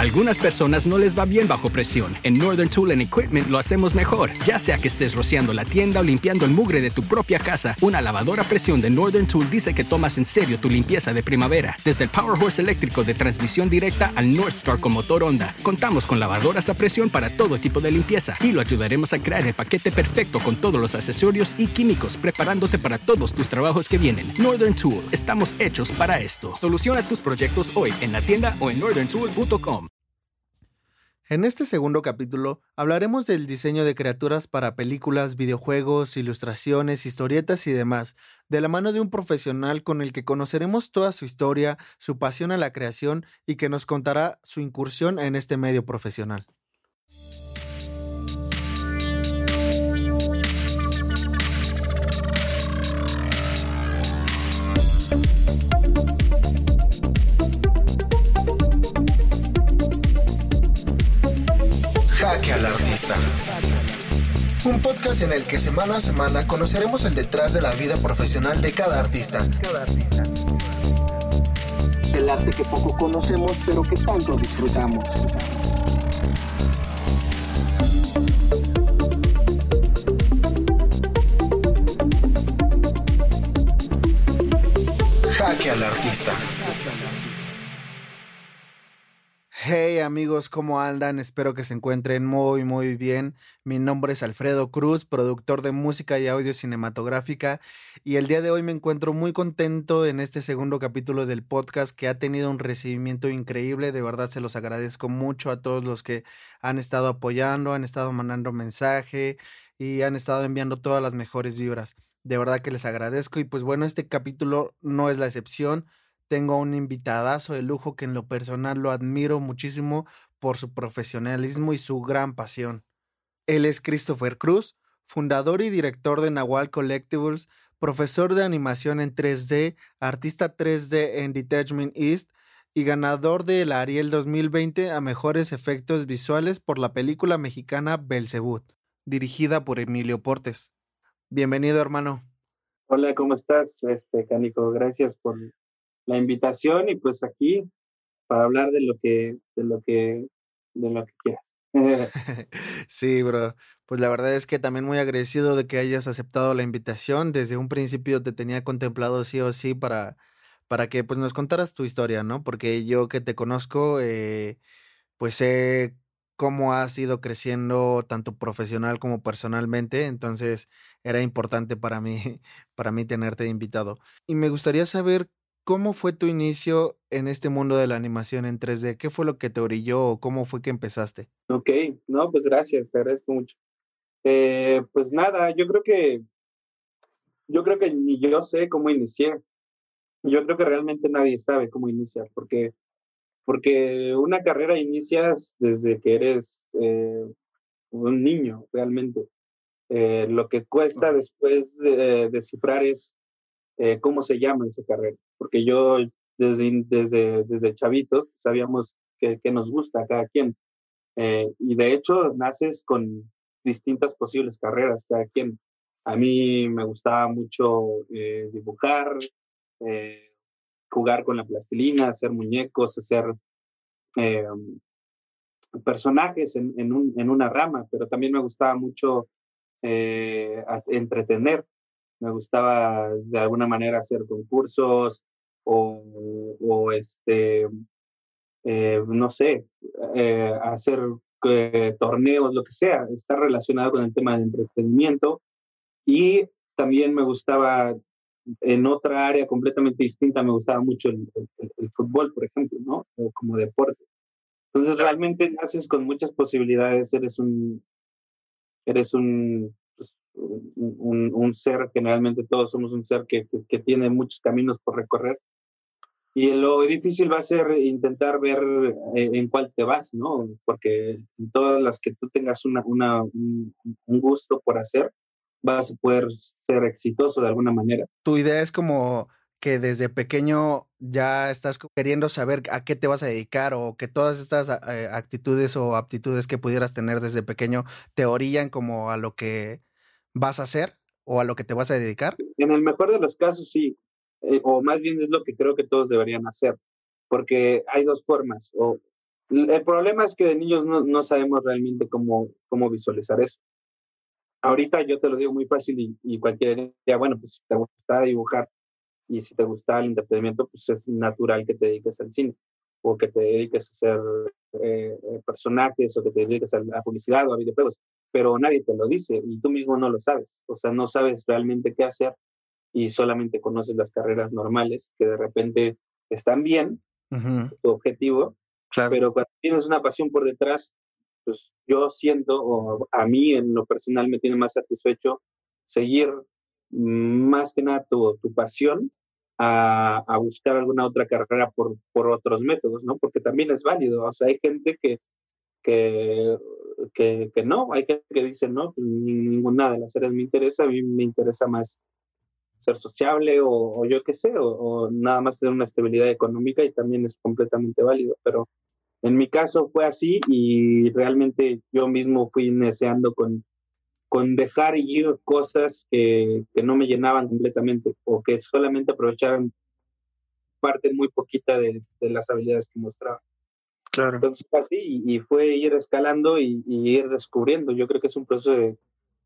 Algunas personas no les va bien bajo presión. En Northern Tool and Equipment lo hacemos mejor. Ya sea que estés rociando la tienda o limpiando el mugre de tu propia casa, una lavadora a presión de Northern Tool dice que tomas en serio tu limpieza de primavera. Desde el Power Horse eléctrico de transmisión directa al North Star con motor Honda, contamos con lavadoras a presión para todo tipo de limpieza y lo ayudaremos a crear el paquete perfecto con todos los accesorios y químicos, preparándote para todos tus trabajos que vienen. Northern Tool, estamos hechos para esto. Soluciona tus proyectos hoy en la tienda o en northerntool.com. En este segundo capítulo hablaremos del diseño de criaturas para películas, videojuegos, ilustraciones, historietas y demás, de la mano de un profesional con el que conoceremos toda su historia, su pasión a la creación y que nos contará su incursión en este medio profesional. Un podcast en el que semana a semana conoceremos el detrás de la vida profesional de cada artista. El arte que poco conocemos pero que tanto disfrutamos. Jaque al Artista. Hey amigos, ¿cómo andan? Espero que se encuentren muy muy bien. Mi nombre es Alfredo Cruz, productor de música y audio cinematográfica y el día de hoy me encuentro muy contento en este segundo capítulo del podcast que ha tenido un recibimiento increíble. De verdad se los agradezco mucho a todos los que han estado apoyando, han estado mandando mensaje y han estado enviando todas las mejores vibras. De verdad que les agradezco y pues bueno, este capítulo no es la excepción tengo un invitadazo de lujo que en lo personal lo admiro muchísimo por su profesionalismo y su gran pasión. Él es Christopher Cruz, fundador y director de Nahual Collectibles, profesor de animación en 3D, artista 3D en Detachment East y ganador del Ariel 2020 a mejores efectos visuales por la película mexicana Belzebut, dirigida por Emilio Portes. Bienvenido, hermano. Hola, ¿cómo estás, este Canico? Gracias por la invitación y pues aquí para hablar de lo que, de lo que, de lo que quieras. sí, bro. Pues la verdad es que también muy agradecido de que hayas aceptado la invitación. Desde un principio te tenía contemplado sí o sí para, para que pues nos contaras tu historia, ¿no? Porque yo que te conozco, eh, pues sé cómo has ido creciendo tanto profesional como personalmente, entonces era importante para mí, para mí tenerte invitado. Y me gustaría saber ¿Cómo fue tu inicio en este mundo de la animación en 3D? ¿Qué fue lo que te orilló o cómo fue que empezaste? Ok, no, pues gracias, te agradezco mucho. Eh, pues nada, yo creo que yo creo que ni yo sé cómo inicié. Yo creo que realmente nadie sabe cómo iniciar, porque porque una carrera inicias desde que eres eh, un niño, realmente. Eh, lo que cuesta después descifrar es eh, cómo se llama esa carrera, porque yo desde, desde, desde chavitos sabíamos que, nos gusta a cada quien. Eh, y de hecho, naces con distintas posibles carreras, cada quien. A mí me gustaba mucho eh, dibujar, jugar con la plastilina, hacer muñecos, hacer personajes en, en, un, en, una rama, pero también me gustaba mucho entretener me gustaba de alguna manera hacer concursos o, este, eh, no sé, eh, hacer eh, torneos, lo que sea, estar relacionado con el tema del entretenimiento. Y también me gustaba, en otra área completamente distinta, me gustaba mucho el, el fútbol, por ejemplo, ¿no? Como deporte. Entonces realmente naces con muchas posibilidades, eres un, eres un un, ser, generalmente todos somos un ser que, que, tiene muchos caminos por recorrer. Y lo difícil va a ser intentar ver eh, en cuál te vas, ¿no? Porque en todas las que tú tengas una, una, un, gusto por hacer, vas a poder ser exitoso de alguna manera. Tu idea es como que desde pequeño ya estás queriendo saber a qué te vas a dedicar o que todas estas eh, actitudes o aptitudes que pudieras tener desde pequeño te orillan como a lo que vas a hacer o a lo que te vas a dedicar? En el mejor de los casos, sí. Eh, o más bien es lo que creo que todos deberían hacer. Porque hay dos formas. O El problema es que de niños no, no sabemos realmente cómo, cómo visualizar eso. Ahorita yo te lo digo muy fácil y, y cualquier día, bueno, pues si te gusta dibujar y si te gusta el entretenimiento, pues es natural que te dediques al cine o que te dediques a hacer eh, personajes o que te dediques a la publicidad o a videojuegos, pero nadie te lo dice y tú mismo no lo sabes, o sea, no sabes realmente qué hacer y solamente conoces las carreras normales que de repente están bien, tu objetivo, pero cuando tienes una pasión por detrás, pues yo siento, o a mí en lo personal me tiene más satisfecho seguir más que nada tu, tu pasión a, a, buscar alguna otra carrera por, por otros métodos, ¿no? Porque también es válido, o sea, hay gente que, que, que, que no, hay gente que dice, no, pues, ninguna de las áreas me interesa, a mí me interesa más ser sociable o, o yo qué sé, o, o, nada más tener una estabilidad económica y también es completamente válido, pero en mi caso fue así y realmente yo mismo fui deseando con, con dejar ir cosas que, que, no me llenaban completamente o que solamente aprovecharan parte muy poquita de, de las habilidades que mostraba. Claro. Entonces fue así y, y fue ir escalando y, y, ir descubriendo. Yo creo que es un proceso de,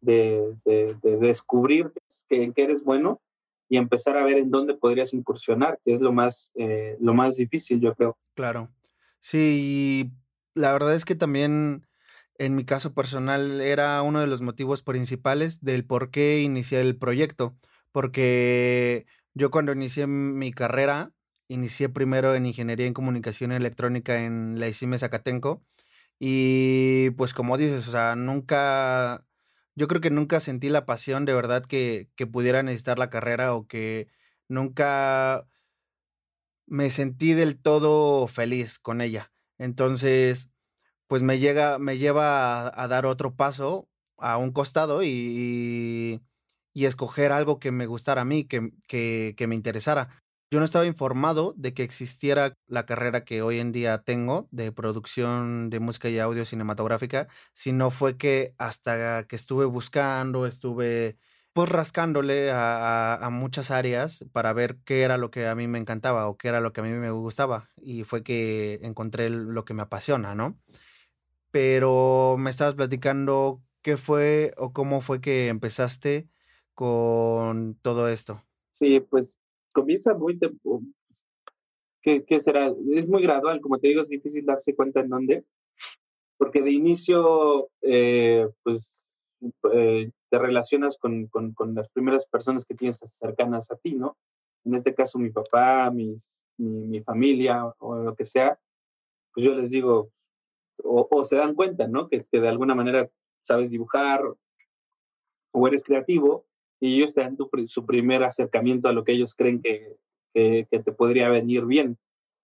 de, de, de descubrir que, que, eres bueno y empezar a ver en dónde podrías incursionar, que es lo más, eh, lo más difícil, yo creo. Claro. Sí, la verdad es que también en mi caso personal era uno de los motivos principales del por qué inicié el proyecto, porque yo cuando inicié mi carrera, inicié primero en Ingeniería en Comunicación Electrónica en la ICIME Zacatenco, y pues como dices, o sea, nunca, yo creo que nunca sentí la pasión de verdad que, que pudiera necesitar la carrera o que nunca me sentí del todo feliz con ella. Entonces, pues me llega, me lleva a, dar otro paso a un costado y, y, escoger algo que me gustara a mí, que, que, que me interesara. Yo no estaba informado de que existiera la carrera que hoy en día tengo de producción de música y audio cinematográfica, sino fue que hasta que estuve buscando, estuve pues rascándole a, a, muchas áreas para ver qué era lo que a mí me encantaba o qué era lo que a mí me gustaba. Y fue que encontré lo que me apasiona, ¿no? pero me estabas platicando qué fue o cómo fue que empezaste con todo esto. Sí, pues comienza muy ¿Qué, ¿Qué, será? Es muy gradual, como te digo, es difícil darse cuenta en dónde, porque de inicio, eh, pues, eh, te relacionas con, con, con, las primeras personas que tienes cercanas a ti, ¿no? En este caso, mi papá, mi, mi, mi familia o lo que sea, pues yo les digo, o, o, se dan cuenta, ¿no? Que, que, de alguna manera sabes dibujar o eres creativo y ellos te dan tu, su primer acercamiento a lo que ellos creen que, que, que, te podría venir bien.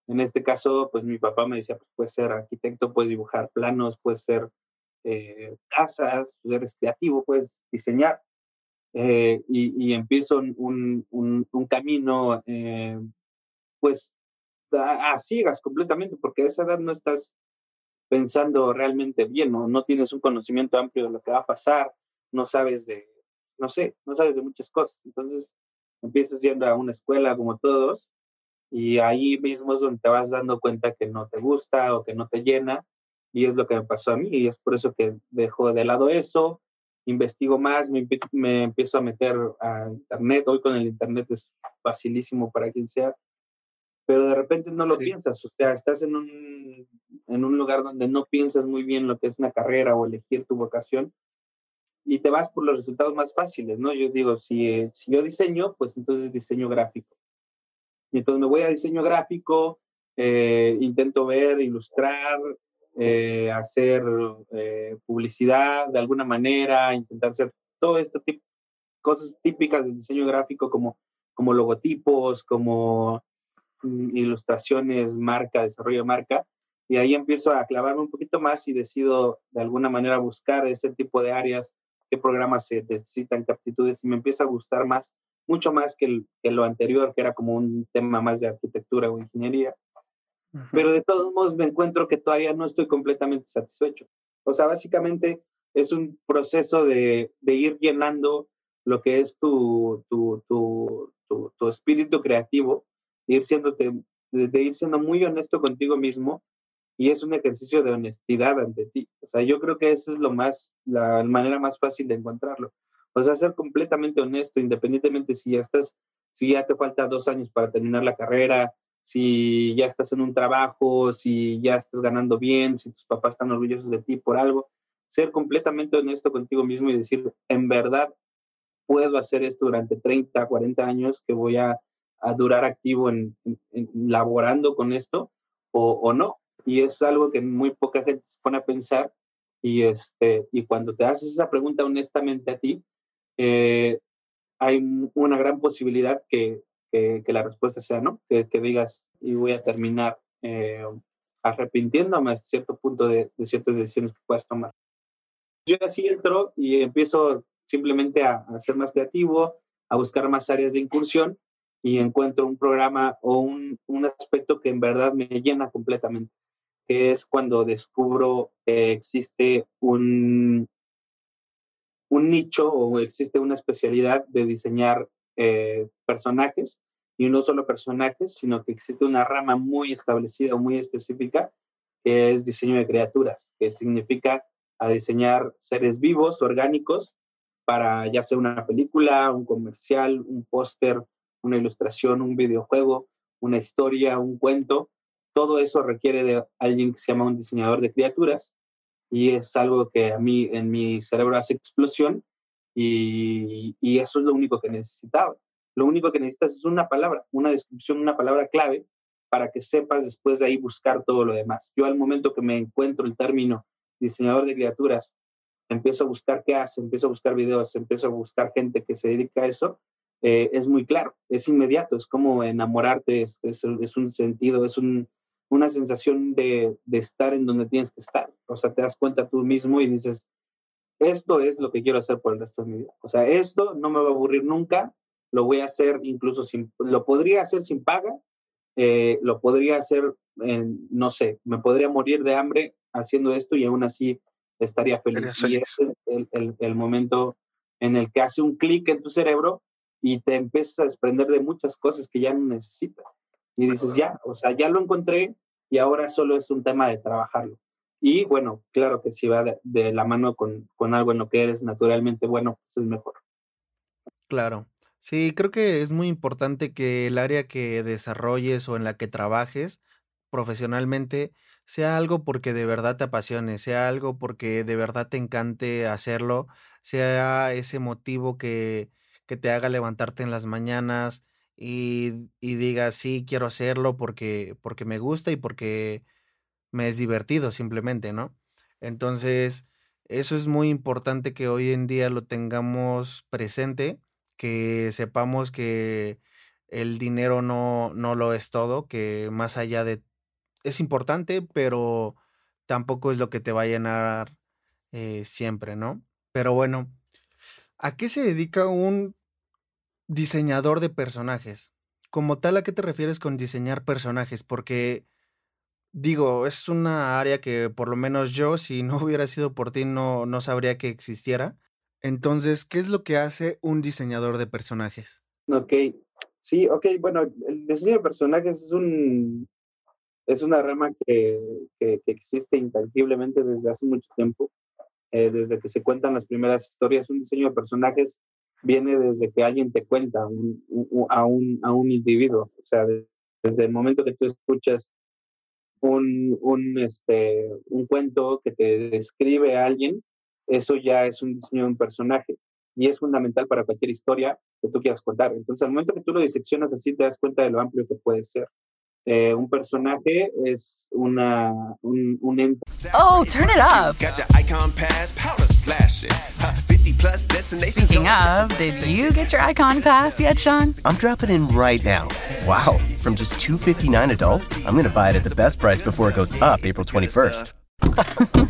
En este caso, pues mi papá me decía, pues puedes ser arquitecto, puedes dibujar planos, puedes ser eh, casas, eres creativo, puedes diseñar. Eh, y, y, empiezo un, un, un camino, eh, pues a, a, ciegas completamente, porque a esa edad no estás pensando realmente bien, ¿no? no tienes un conocimiento amplio de lo que va a pasar, no sabes de, no sé, no sabes de muchas cosas. Entonces empiezas yendo a una escuela como todos y ahí mismo es donde te vas dando cuenta que no te gusta o que no te llena y es lo que me pasó a mí y es por eso que dejo de lado eso, investigo más, me, me empiezo a meter a internet, hoy con el internet es facilísimo para quien sea, pero de repente no lo sí. piensas, o sea, estás en un, en un lugar donde no piensas muy bien lo que es una carrera o elegir tu vocación y te vas por los resultados más fáciles, ¿no? Yo digo, si, si yo diseño, pues entonces diseño gráfico. Y entonces me voy a diseño gráfico, eh, intento ver, ilustrar, eh, hacer eh, publicidad de alguna manera, intentar hacer todo este tipo cosas típicas del diseño gráfico como, como logotipos, como ilustraciones, marca, desarrollo de marca, y ahí empiezo a clavarme un poquito más y decido de alguna manera buscar ese tipo de áreas, qué programas se necesitan, qué aptitudes, y me empieza a gustar más, mucho más que, el, que lo anterior, que era como un tema más de arquitectura o ingeniería. Pero de todos modos me encuentro que todavía no estoy completamente satisfecho. O sea, básicamente es un proceso de, de ir llenando lo que es tu, tu, tu, tu, tu espíritu creativo de ir, de ir siendo muy honesto contigo mismo y es un ejercicio de honestidad ante ti. O sea, yo creo que eso es lo más, la manera más fácil de encontrarlo. O sea, ser completamente honesto, independientemente si ya estás, si ya te falta dos años para terminar la carrera, si ya estás en un trabajo, si ya estás ganando bien, si tus papás están orgullosos de ti por algo, ser completamente honesto contigo mismo y decir, en verdad, puedo hacer esto durante 30, 40 años, que voy a, durar activo en, laborando con esto, o, no. Y es algo que muy poca gente se pone a pensar. Y, este, y cuando te haces esa pregunta honestamente a ti, eh, hay una gran posibilidad que, que, la respuesta sea no, que, digas y voy a terminar eh, arrepintiéndome a cierto punto de, de, ciertas decisiones que puedas tomar. Yo así entro y empiezo simplemente a, a, ser más creativo, a buscar más áreas de incursión y encuentro un programa o un, un aspecto que en verdad me llena completamente, que es cuando descubro que existe un, un nicho o existe una especialidad de diseñar eh, personajes y no solo personajes, sino que existe una rama muy establecida muy específica que es diseño de criaturas, que significa a diseñar seres vivos, orgánicos, para ya sea una película, un comercial, un póster, una ilustración, un videojuego, una historia, un cuento. Todo eso requiere de alguien que se llama un diseñador de criaturas y es algo que a mí en mi cerebro hace explosión y, eso es lo único que necesitaba. Lo único que necesitas es una palabra, una descripción, una palabra clave para que sepas después de ahí buscar todo lo demás. Yo al momento que me encuentro el término diseñador de criaturas, empiezo a buscar qué hace, empiezo a buscar videos, empiezo a buscar gente que se dedica a eso, eh, es muy claro, es inmediato, es como enamorarte, es, es, es un sentido, es un, una sensación de, de, estar en donde tienes que estar. O sea, te das cuenta tú mismo y dices, esto es lo que quiero hacer por el resto de mi vida. O sea, esto no me va a aburrir nunca, lo voy a hacer incluso sin, lo podría hacer sin paga, eh, lo podría hacer, en, no sé, me podría morir de hambre haciendo esto y aún así estaría feliz. Y ese es el, el, el momento en el que hace un clic en tu cerebro y te empiezas a desprender de muchas cosas que ya no necesitas y dices, ya, o sea, ya lo encontré y ahora solo es un tema de trabajarlo. Y bueno, claro que si va de, la mano con, con, algo en lo que eres naturalmente bueno, pues es mejor. Claro. Sí, creo que es muy importante que el área que desarrolles o en la que trabajes profesionalmente sea algo porque de verdad te apasione, sea algo porque de verdad te encante hacerlo, sea ese motivo que, que te haga levantarte en las mañanas, y, diga, sí, quiero hacerlo porque, porque me gusta y porque me es divertido simplemente, ¿no? Entonces, eso es muy importante que hoy en día lo tengamos presente, que sepamos que el dinero no, no lo es todo, que más allá de... Es importante, pero tampoco es lo que te va a llenar eh, siempre, ¿no? Pero bueno, ¿a qué se dedica un diseñador de personajes. Como tal, ¿a qué te refieres con diseñar personajes? Porque, digo, es una área que por lo menos yo, si no hubiera sido por ti, no, no sabría que existiera. Entonces, ¿qué es lo que hace un diseñador de personajes? Ok, sí, ok, bueno, el diseño de personajes es un es una rama que, que, existe intangiblemente desde hace mucho tiempo, eh, desde que se cuentan las primeras historias. Un diseño de personajes viene desde que alguien te cuenta a, un, a un individuo. O sea, desde el momento que tú escuchas un, un, este, un cuento que te describe a alguien, eso ya es un diseño de un personaje y es fundamental para cualquier historia que tú quieras contar. Entonces, al momento que tú lo diseccionas así, te das cuenta de lo amplio que puede ser. Eh, un personaje es una, un, un ente. Oh, turn it up. Speaking of, did you get your icon pass yet, Sean? I'm dropping in right now. Wow, from just 259 adult, I'm going to buy it at the best price before it goes up April 21st.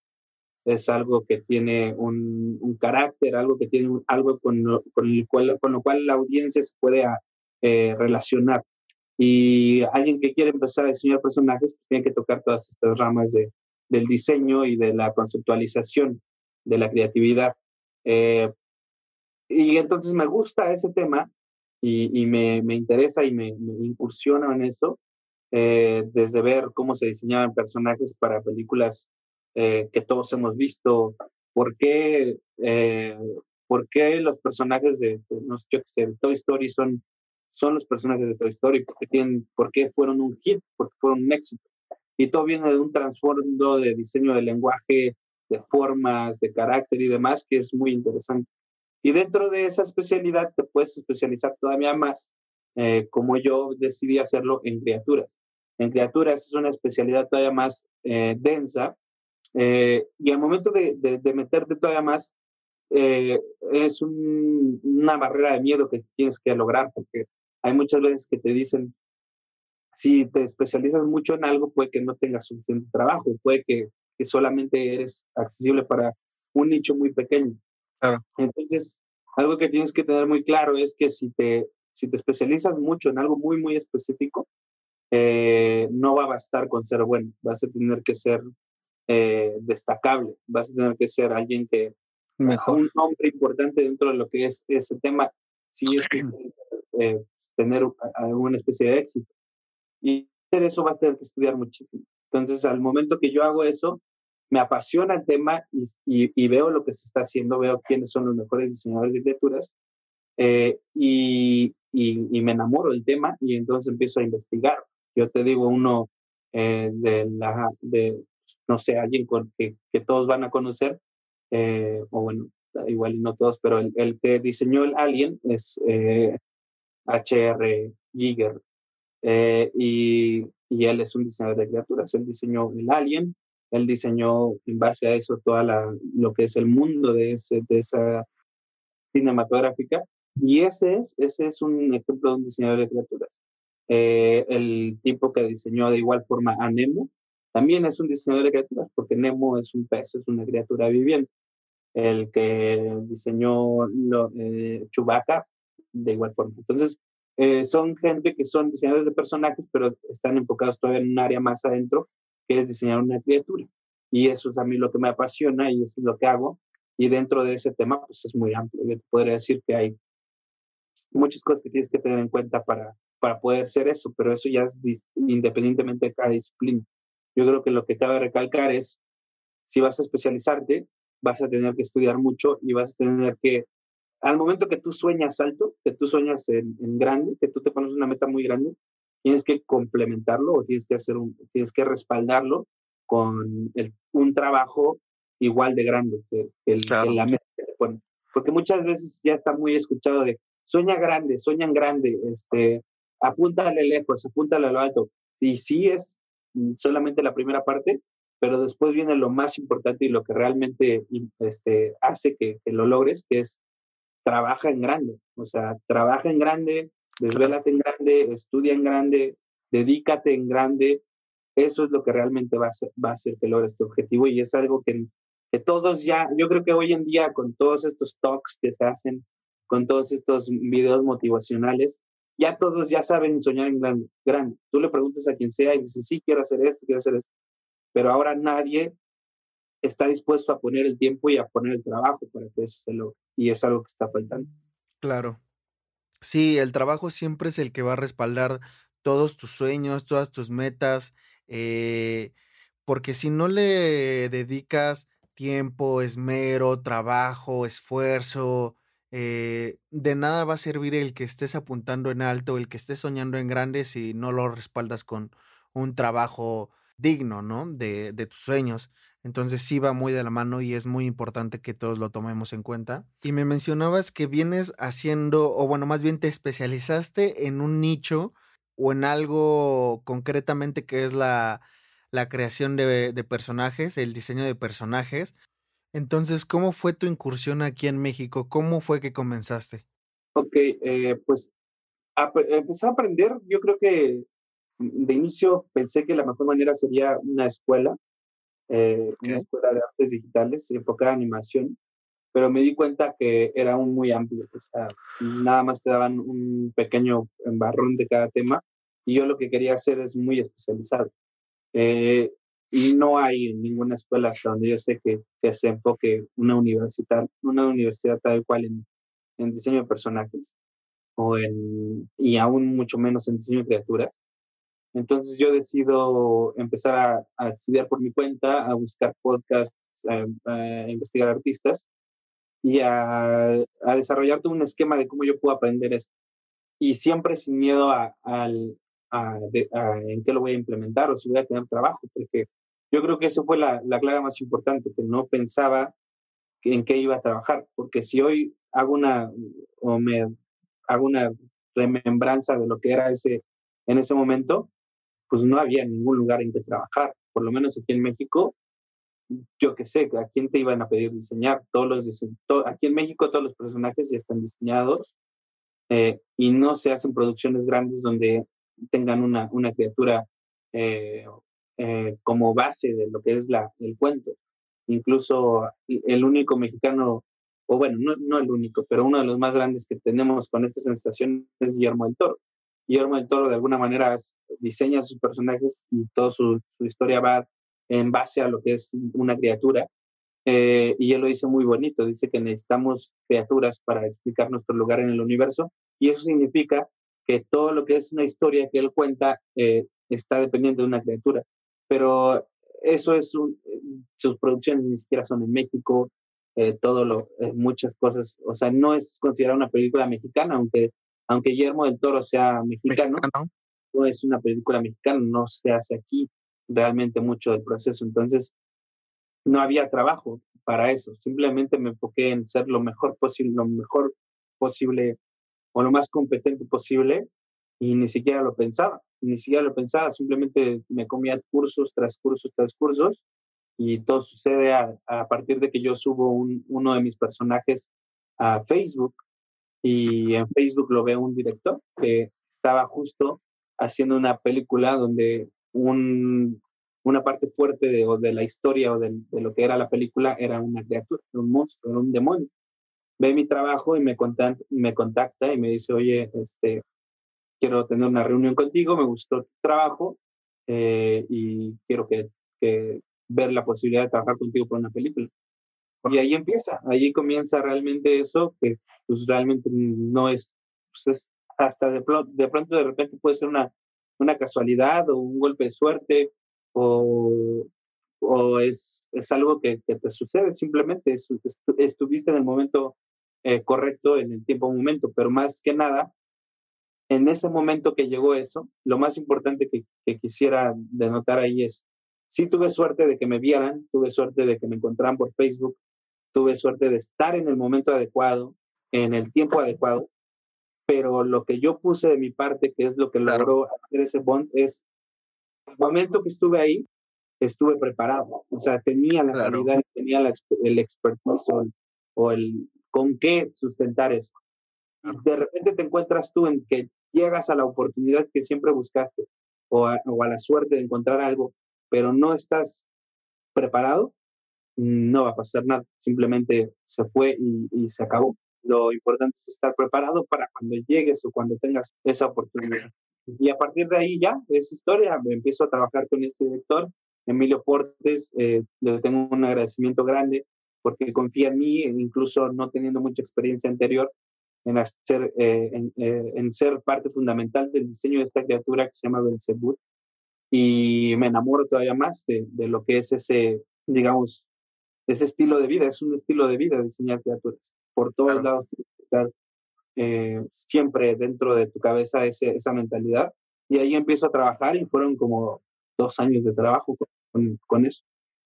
Es algo que tiene un, un carácter, algo que tiene algo con lo, con, el cual, con lo cual la audiencia se puede eh, relacionar. Y alguien que quiere empezar a diseñar personajes pues, tiene que tocar todas estas ramas de, del diseño y de la conceptualización, de la creatividad. Eh, y entonces me gusta ese tema y, y me, me, interesa y me, me incursiona en eso, eh, desde ver cómo se diseñaban personajes para películas eh, que todos hemos visto, por qué, eh, por qué los personajes de, de, no sé, de Toy Story son, son los personajes de Toy Story, porque tienen, por qué fueron un hit, porque fueron un éxito. Y todo viene de un trasfondo de diseño de lenguaje, de formas, de carácter y demás, que es muy interesante. Y dentro de esa especialidad te puedes especializar todavía más, eh, como yo decidí hacerlo en criaturas. En criaturas es una especialidad todavía más eh, densa eh, y al momento de, de, de, meterte todavía más, eh, es un, una barrera de miedo que tienes que lograr, porque hay muchas veces que te dicen, si te especializas mucho en algo, puede que no tengas suficiente trabajo, puede que, que solamente eres accesible para un nicho muy pequeño. Claro. Entonces, algo que tienes que tener muy claro es que si te, si te especializas mucho en algo muy, muy específico, eh, no va a bastar con ser bueno, vas a tener que ser eh, destacable, vas a tener que ser alguien que, Mejor. un nombre importante dentro de lo que es ese tema, si es que eh, tener alguna especie de éxito. Y hacer eso vas a tener que estudiar muchísimo. Entonces, al momento que yo hago eso, me apasiona el tema y, y, y, veo lo que se está haciendo, veo quiénes son los mejores diseñadores de criaturas eh, y, y, me enamoro del tema y entonces empiezo a investigar. Yo te digo uno eh, de la, de, no sé, alguien con, que, todos van a conocer, eh, o bueno, igual no todos, pero el, que diseñó el Alien es H.R. Giger. y, y él es un diseñador de criaturas. Él diseñó el Alien, él diseñó en base a eso toda la, lo que es el mundo de esa cinematográfica. Y ese es, ese es un ejemplo de un diseñador de criaturas. Eh, el tipo que diseñó de igual forma a Nemo también es un diseñador de criaturas porque Nemo es un pez, es una criatura viviente. El que diseñó lo, eh, Chewbacca de igual forma. Entonces, eh, son gente que son diseñadores de personajes, pero están enfocados todavía en un área más adentro que es diseñar una criatura. Y eso es a mí lo que me apasiona y eso es lo que hago. Y dentro de ese tema, pues es muy amplio. Yo te podría decir que hay muchas cosas que tienes que tener en cuenta para, para poder ser eso, pero eso ya es independientemente de cada disciplina. Yo creo que lo que cabe recalcar es, si vas a especializarte, vas a tener que estudiar mucho y vas a tener que, al momento que tú sueñas alto, que tú sueñas en, en grande, que tú te pones una meta muy grande, tienes que complementarlo o tienes que hacer un, tienes que respaldarlo con el, un trabajo igual de grande que, el, claro. que la meta que te ponen. Porque muchas veces ya está muy escuchado de sueña grande, sueñan grande, este, apúntale lejos, apúntale a lo alto. Y sí es solamente la primera parte, pero después viene lo más importante y lo que realmente este, hace que, que lo logres, que es trabaja en grande. O sea, trabaja en grande, desvélate en grande, estudia en grande, dedícate en grande. Eso es lo que realmente va a, ser, va a hacer que logres tu objetivo y es algo que, que todos ya, yo creo que hoy en día con todos estos talks que se hacen, con todos estos videos motivacionales, ya todos ya saben soñar en grande. grande. Tú le preguntas a quien sea y dices, sí, quiero hacer esto, quiero hacer esto. Pero ahora nadie está dispuesto a poner el tiempo y a poner el trabajo para que eso se logre. Y es algo que está faltando. Claro. Sí, el trabajo siempre es el que va a respaldar todos tus sueños, todas tus metas, eh, porque si no le dedicas tiempo, esmero, trabajo, esfuerzo, eh, de nada va a servir el que estés apuntando en alto, el que estés soñando en grande si no lo respaldas con un trabajo digno, ¿no? De, de tus sueños. Entonces sí va muy de la mano y es muy importante que todos lo tomemos en cuenta. Y me mencionabas que vienes haciendo, o bueno, más bien te especializaste en un nicho o en algo concretamente que es la, creación de personajes, el diseño de personajes. Entonces, ¿cómo fue tu incursión aquí en México? ¿Cómo fue que comenzaste? Ok, eh, pues a, empecé a aprender, yo creo que de inicio pensé que la mejor manera sería una escuela, eh, una escuela de artes digitales enfocada en animación, pero me di cuenta que era un muy amplio, o sea, nada más te daban un pequeño embarrón de cada tema y yo lo que quería hacer es muy especializado. Eh, y no hay ninguna escuela hasta donde yo sé que, que se enfoque una universidad, una universidad tal cual en, en diseño de personajes o en, y aún mucho menos en diseño de criaturas. Entonces yo decido empezar a, a estudiar por mi cuenta, a buscar podcasts, a, a investigar artistas y a, a, desarrollar todo un esquema de cómo yo puedo aprender esto. Y siempre sin miedo a, a, de, en qué lo voy a implementar o si voy a tener trabajo, porque yo creo que eso fue la, la clave más importante, que no pensaba en qué iba a trabajar, porque si hoy hago una o me hago una remembranza de lo que era ese en ese momento, pues no había ningún lugar en que trabajar, por lo menos aquí en México, yo qué sé, ¿a quién te iban a pedir diseñar? Todos los aquí en México todos los personajes ya están diseñados eh, y no se hacen producciones grandes donde tengan una, una criatura eh, eh, como base de lo que es la, el cuento. Incluso el único mexicano, o bueno, no, no el único, pero uno de los más grandes que tenemos con esta sensación es Guillermo del Toro. Guillermo del Toro de alguna manera diseña sus personajes y toda su, su historia va en base a lo que es una criatura. Eh, y él lo dice muy bonito, dice que necesitamos criaturas para explicar nuestro lugar en el universo y eso significa que todo lo que es una historia que él cuenta eh, está dependiente de una criatura. Pero eso es, un, sus producciones ni siquiera son en México, eh, todo lo, eh, muchas cosas, o sea, no es considerada una película mexicana, aunque, aunque Guillermo del Toro sea mexicano, mexicano, no es una película mexicana, no se hace aquí realmente mucho del proceso. Entonces, no había trabajo para eso, simplemente me enfoqué en ser lo mejor posible, lo mejor posible o lo más competente posible y ni siquiera lo pensaba, ni siquiera lo pensaba, simplemente me comía cursos tras cursos tras cursos y todo sucede a, partir de que yo subo un, uno de mis personajes a Facebook y en Facebook lo ve un director que estaba justo haciendo una película donde un, una parte fuerte de, la historia o de, de, lo que era la película era una criatura, un monstruo, un demonio. Ve mi trabajo y me contacta, me contacta y me dice, oye, este, quiero tener una reunión contigo, me gustó tu trabajo eh, y quiero que, que, ver la posibilidad de trabajar contigo por una película. Y ahí empieza, ahí comienza realmente eso, que pues realmente no es, pues es hasta de, de pronto de repente puede ser una, una casualidad o un golpe de suerte o, o es, es algo que, que, te sucede simplemente, estuviste en el momento eh, correcto en el tiempo momento, pero más que nada, en ese momento que llegó eso, lo más importante que, que quisiera denotar ahí es, sí tuve suerte de que me vieran, tuve suerte de que me encontraran por Facebook, tuve suerte de estar en el momento adecuado, en el tiempo adecuado, pero lo que yo puse de mi parte, que es lo que claro. logró hacer ese bond, es el momento que estuve ahí, estuve preparado, o sea, tenía la claro. calidad, tenía la, el expertise o el, o el, con qué sustentar eso. De repente te encuentras tú en que llegas a la oportunidad que siempre buscaste o a, o a la suerte de encontrar algo, pero no estás preparado, no va a pasar nada. Simplemente se fue y, y se acabó. Lo importante es estar preparado para cuando llegues o cuando tengas esa oportunidad. Y a partir de ahí ya, es historia. Me empiezo a trabajar con este director, Emilio Portes. Eh, le tengo un agradecimiento grande porque confía en mí, incluso no teniendo mucha experiencia anterior, en, hacer, eh, en, eh, en, ser parte fundamental del diseño de esta criatura que se llama Belzebut. Y me enamoro todavía más de, de, lo que es ese, digamos, ese estilo de vida. Es un estilo de vida diseñar criaturas. Por todos claro. lados tienes que estar eh, siempre dentro de tu cabeza ese, esa mentalidad. Y ahí empiezo a trabajar y fueron como dos años de trabajo con, con eso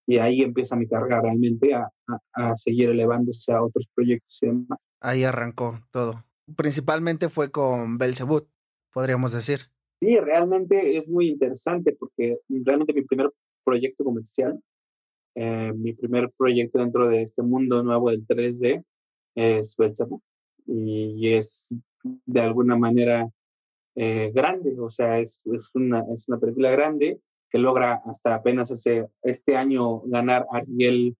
y ahí empieza mi carrera realmente a, a, a, seguir elevándose a otros proyectos y demás. Ahí arrancó todo. Principalmente fue con Belzebut, podríamos decir. Sí, realmente es muy interesante porque realmente mi primer proyecto comercial, eh, mi primer proyecto dentro de este mundo nuevo del 3D es Belzebut y es de alguna manera eh, grande, o sea, es, es, una, es una película grande que logra hasta apenas hace, este año ganar Ariel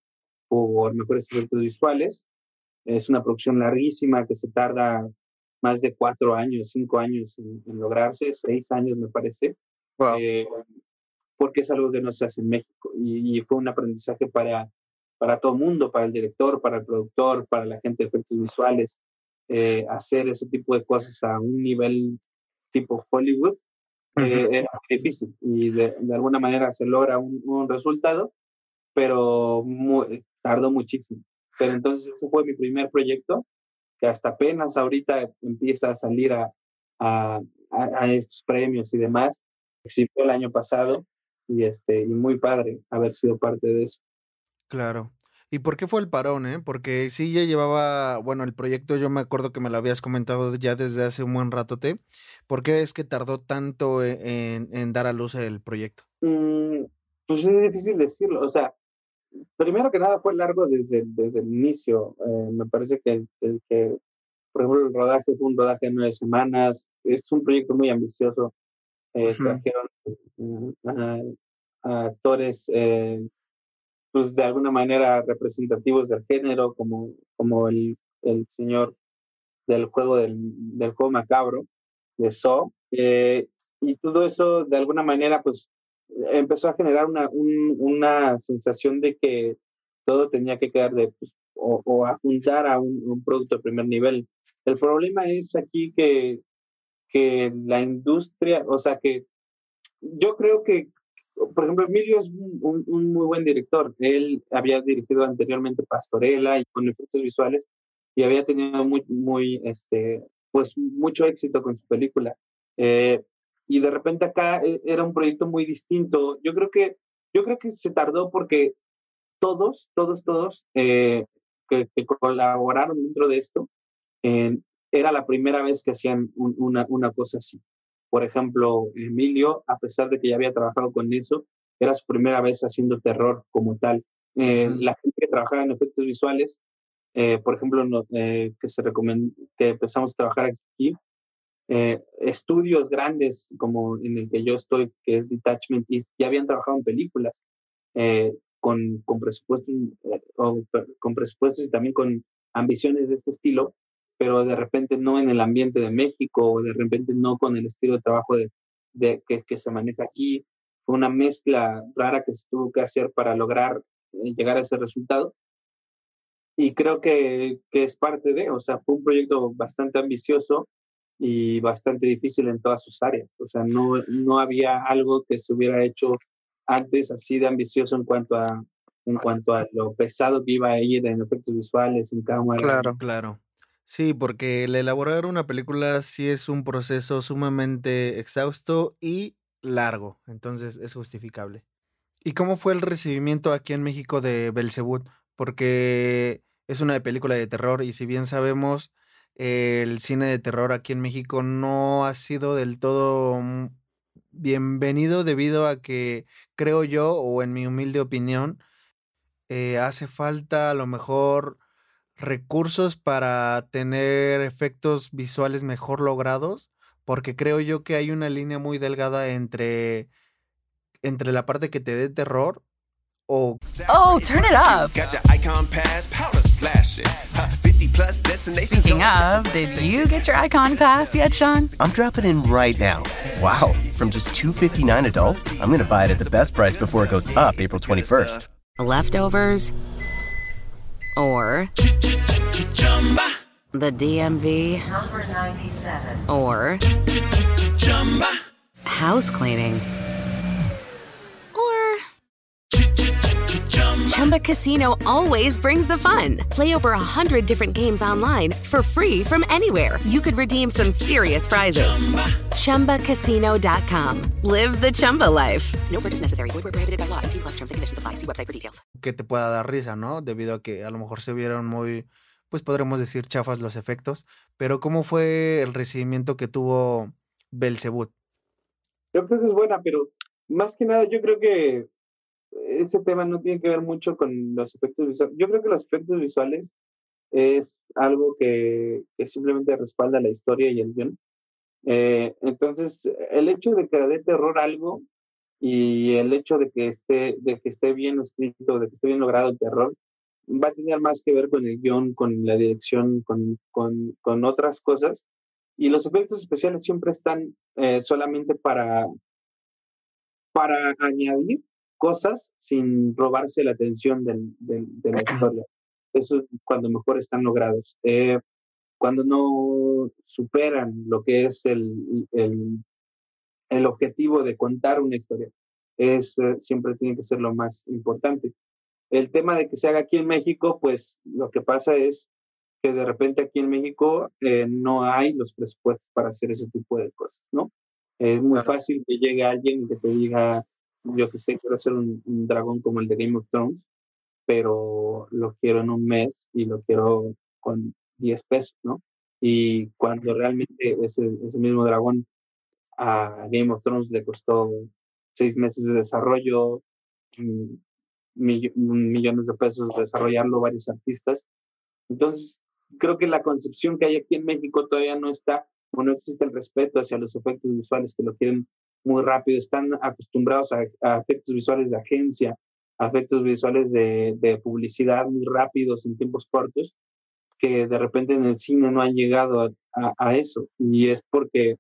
por mejores efectos visuales. Es una producción larguísima que se tarda más de cuatro años, cinco años en, lograrse, seis años me parece, eh, porque es algo que no se hace en México y, fue un aprendizaje para, para todo el mundo, para el director, para el productor, para la gente de efectos visuales, eh, hacer ese tipo de cosas a un nivel tipo Hollywood eh, es difícil y de, alguna manera se logra un, resultado, pero tardó muchísimo. Pero entonces ese fue mi primer proyecto, que hasta apenas ahorita empieza a salir a, a, a estos premios y demás. Exhibió el año pasado y, este, y muy padre haber sido parte de eso. Claro. ¿Y por qué fue el parón, eh? Porque sí ya llevaba, bueno, el proyecto yo me acuerdo que me lo habías comentado ya desde hace un buen rato, ¿te? ¿Por qué es que tardó tanto e, en, dar a luz el proyecto? Mm, pues es difícil decirlo, o sea, primero que nada fue largo desde, desde el inicio. Eh, me parece que el, que, por ejemplo, el rodaje fue un rodaje de nueve semanas, es un proyecto muy ambicioso. Eh, trajeron eh, a, actores eh, pues de alguna manera representativos del género, como, como el, el señor del juego del, del juego macabro, de So, eh, y todo eso de alguna manera pues empezó a generar una, una sensación de que todo tenía que quedar de, pues, o, apuntar a un, un, producto de primer nivel. El problema es aquí que, que la industria, o sea que yo creo que por ejemplo, Emilio es un, muy buen director. Él había dirigido anteriormente Pastorela y con efectos visuales y había tenido muy, muy, este, pues mucho éxito con su película. Eh, y de repente acá eh, era un proyecto muy distinto. Yo creo que, yo creo que se tardó porque todos, todos, todos eh, que, colaboraron dentro de esto, era la primera vez que hacían una, una cosa así. Por ejemplo, Emilio, a pesar de que ya había trabajado con eso, era su primera vez haciendo terror como tal. Eh, la gente que trabajaba en efectos visuales, eh, por ejemplo, eh, que, se que empezamos a trabajar aquí, estudios grandes como en el que yo estoy, que es Detachment East, ya habían trabajado en películas con, con, presupuestos, con presupuestos y también con ambiciones de este estilo, pero de repente no en el ambiente de México o de repente no con el estilo de trabajo de, que, que, se maneja aquí. Fue una mezcla rara que se tuvo que hacer para lograr eh, llegar a ese resultado. Y creo que, que es parte de, o sea, fue un proyecto bastante ambicioso y bastante difícil en todas sus áreas. O sea, no, no había algo que se hubiera hecho antes así de ambicioso en cuanto a en cuanto a lo pesado que iba a ir en efectos visuales, en cámara. Claro, claro. Sí, porque el elaborar una película sí es un proceso sumamente exhausto y largo, entonces es justificable. ¿Y cómo fue el recibimiento aquí en México de Belzebut? Porque es una película de terror y si bien sabemos, el cine de terror aquí en México no ha sido del todo bienvenido debido a que creo yo, o en mi humilde opinión, eh, hace falta a lo mejor recursos para tener efectos visuales mejor logrados, porque creo yo que hay una línea muy delgada entre, entre la parte que te dé terror o... Oh, turn it up. Speaking of, did you get your icon pass yet, Sean? I'm dropping in right now. Wow, from just 259 adult, I'm going to buy it at the best price before it goes up April 21st. Leftovers or the DMV number 97 or house cleaning Chumba Casino always brings the fun. Play over a hundred different games online for free from anywhere. You could redeem some serious prizes. Chumba. ChumbaCasino.com. Live the Chumba life. No purchase necessary. Void prohibited by law. T plus terms and conditions apply. See website for details. Que te pueda dar risa, ¿no? Debido a que a lo mejor se vieron muy, pues podremos decir chafas los efectos. Pero ¿cómo fue el recibimiento que tuvo Belzebut? Yo creo que es buena, pero más que nada yo creo que ese tema no tiene que ver mucho con los efectos visuales. Yo creo que los efectos visuales es algo que, que simplemente respalda la historia y el guion. Eh, entonces, el hecho de que dé terror algo y el hecho de que esté, de que esté bien escrito, de que esté bien logrado el terror, va a tener más que ver con el guion, con la dirección, con, con, con otras cosas. Y los efectos especiales siempre están eh, solamente para, para añadir cosas sin robarse la atención del, del, de la historia. Eso es cuando mejor están logrados. Eh, cuando no superan lo que es el, el, el objetivo de contar una historia. Es, eh, siempre tiene que ser lo más importante. El tema de que se haga aquí en México, pues lo que pasa es que de repente aquí en México eh, no hay los presupuestos para hacer ese tipo de cosas, ¿no? Es muy fácil que llegue alguien y que te diga, yo que sé, quiero hacer un, dragón como el de Game of Thrones, pero lo quiero en un mes y lo quiero con 10 pesos, ¿no? Y cuando realmente ese, ese mismo dragón a Game of Thrones le costó seis meses de desarrollo, mm, millones de pesos desarrollarlo, varios artistas. Entonces, creo que la concepción que hay aquí en México todavía no está, o no existe el respeto hacia los efectos visuales que lo quieren muy rápido, están acostumbrados a, a efectos visuales de agencia, a efectos visuales de, de, publicidad muy rápidos en tiempos cortos, que de repente en el cine no han llegado a, a, a eso. Y es porque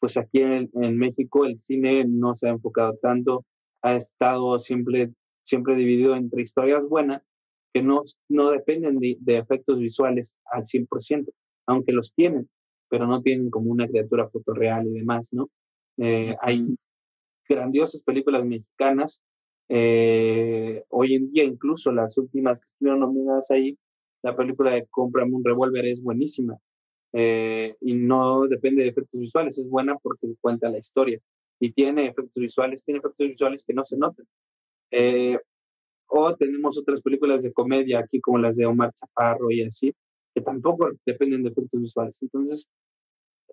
pues aquí en, en, México el cine no se ha enfocado tanto, ha estado siempre, siempre dividido entre historias buenas que no, no dependen de, de efectos visuales al 100%, aunque los tienen, pero no tienen como una criatura fotorreal y demás, ¿no? Eh, hay grandiosas películas mexicanas, eh, hoy en día incluso las últimas que estuvieron nominadas ahí, la película de Comprame un revólver es buenísima, eh, y no depende de efectos visuales, es buena porque cuenta la historia y tiene efectos visuales, tiene efectos visuales que no se notan. Eh, o tenemos otras películas de comedia aquí como las de Omar Chaparro y así, que tampoco dependen de efectos visuales. Entonces,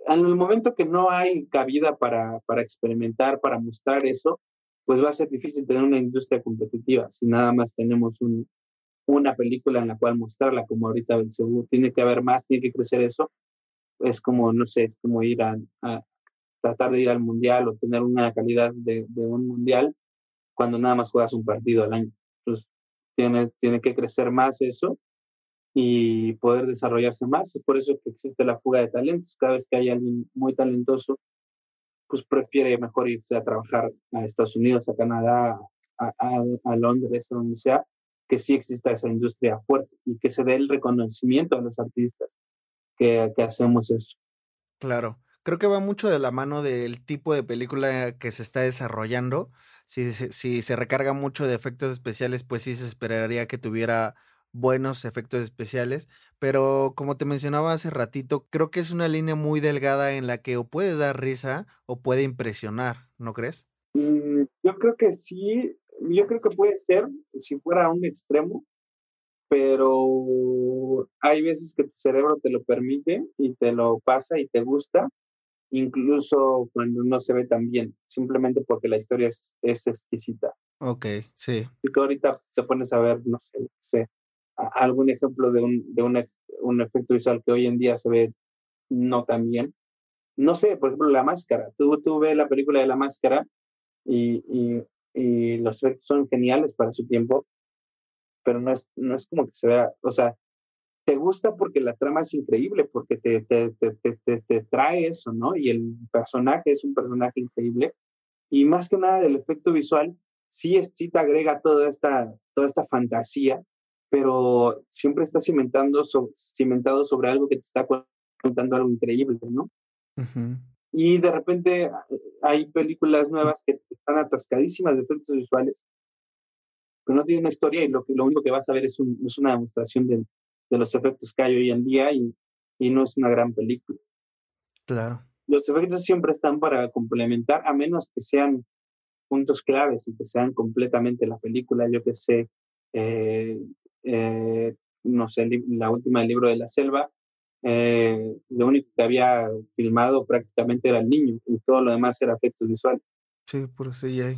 en el momento que no hay cabida para, para experimentar, para mostrar eso, pues va a ser difícil tener una industria competitiva si nada más tenemos un, una película en la cual mostrarla, como ahorita Belcebú. Tiene que haber más, tiene que crecer eso es como, no sé, es como ir a, a tratar de ir al mundial o tener una calidad de, de, un mundial cuando nada más juegas un partido al año. Entonces, tiene, tiene que crecer más eso y poder desarrollarse más. Es por eso que existe la fuga de talentos. Cada vez que hay alguien muy talentoso, pues prefiere mejor irse a trabajar a Estados Unidos, a Canadá, a, a, a Londres, donde sea, que sí exista esa industria fuerte y que se dé el reconocimiento a los artistas que, que hacemos eso. Claro, creo que va mucho de la mano del tipo de película que se está desarrollando. Si, si se recarga mucho de efectos especiales, pues sí se esperaría que tuviera buenos efectos especiales, pero como te mencionaba hace ratito, creo que es una línea muy delgada en la que o puede dar risa o puede impresionar, ¿no crees? Mm, yo creo que sí, yo creo que puede ser, si fuera a un extremo, pero hay veces que tu cerebro te lo permite y te lo pasa y te gusta, incluso cuando no se ve tan bien, simplemente porque la historia es, es exquisita. Ok, sí. Si tú ahorita te pones a ver, no sé, sé algún ejemplo de, un, de una, un efecto visual que hoy en día se ve no tan bien, no sé, por ejemplo, La Máscara. Tú, tú ves la película de La Máscara y, y, y los efectos son geniales para su tiempo, pero no es, no es como que se vea, o sea, te gusta porque la trama es increíble, porque te, te, te, te trae eso, ¿no? Y el personaje es un personaje increíble. Y más que nada del efecto visual, sí, es, sí te agrega toda esta, toda esta fantasía, pero siempre está cimentando so, cimentado sobre algo que te está contando algo increíble, ¿no? Uh -huh. Y de repente hay películas nuevas que están atascadísimas de efectos visuales, pero no tiene una historia y lo, lo único que vas a ver es, un, es una demostración de, de, los efectos que hay hoy en día y, y, no es una gran película. Claro. Los efectos siempre están para complementar, a menos que sean puntos claves y que sean completamente la película, yo que sé, eh, eh, no sé, la última del libro de la selva, eh, lo único que había filmado prácticamente era el niño y todo lo demás era efectos visuales. Sí, por CGI.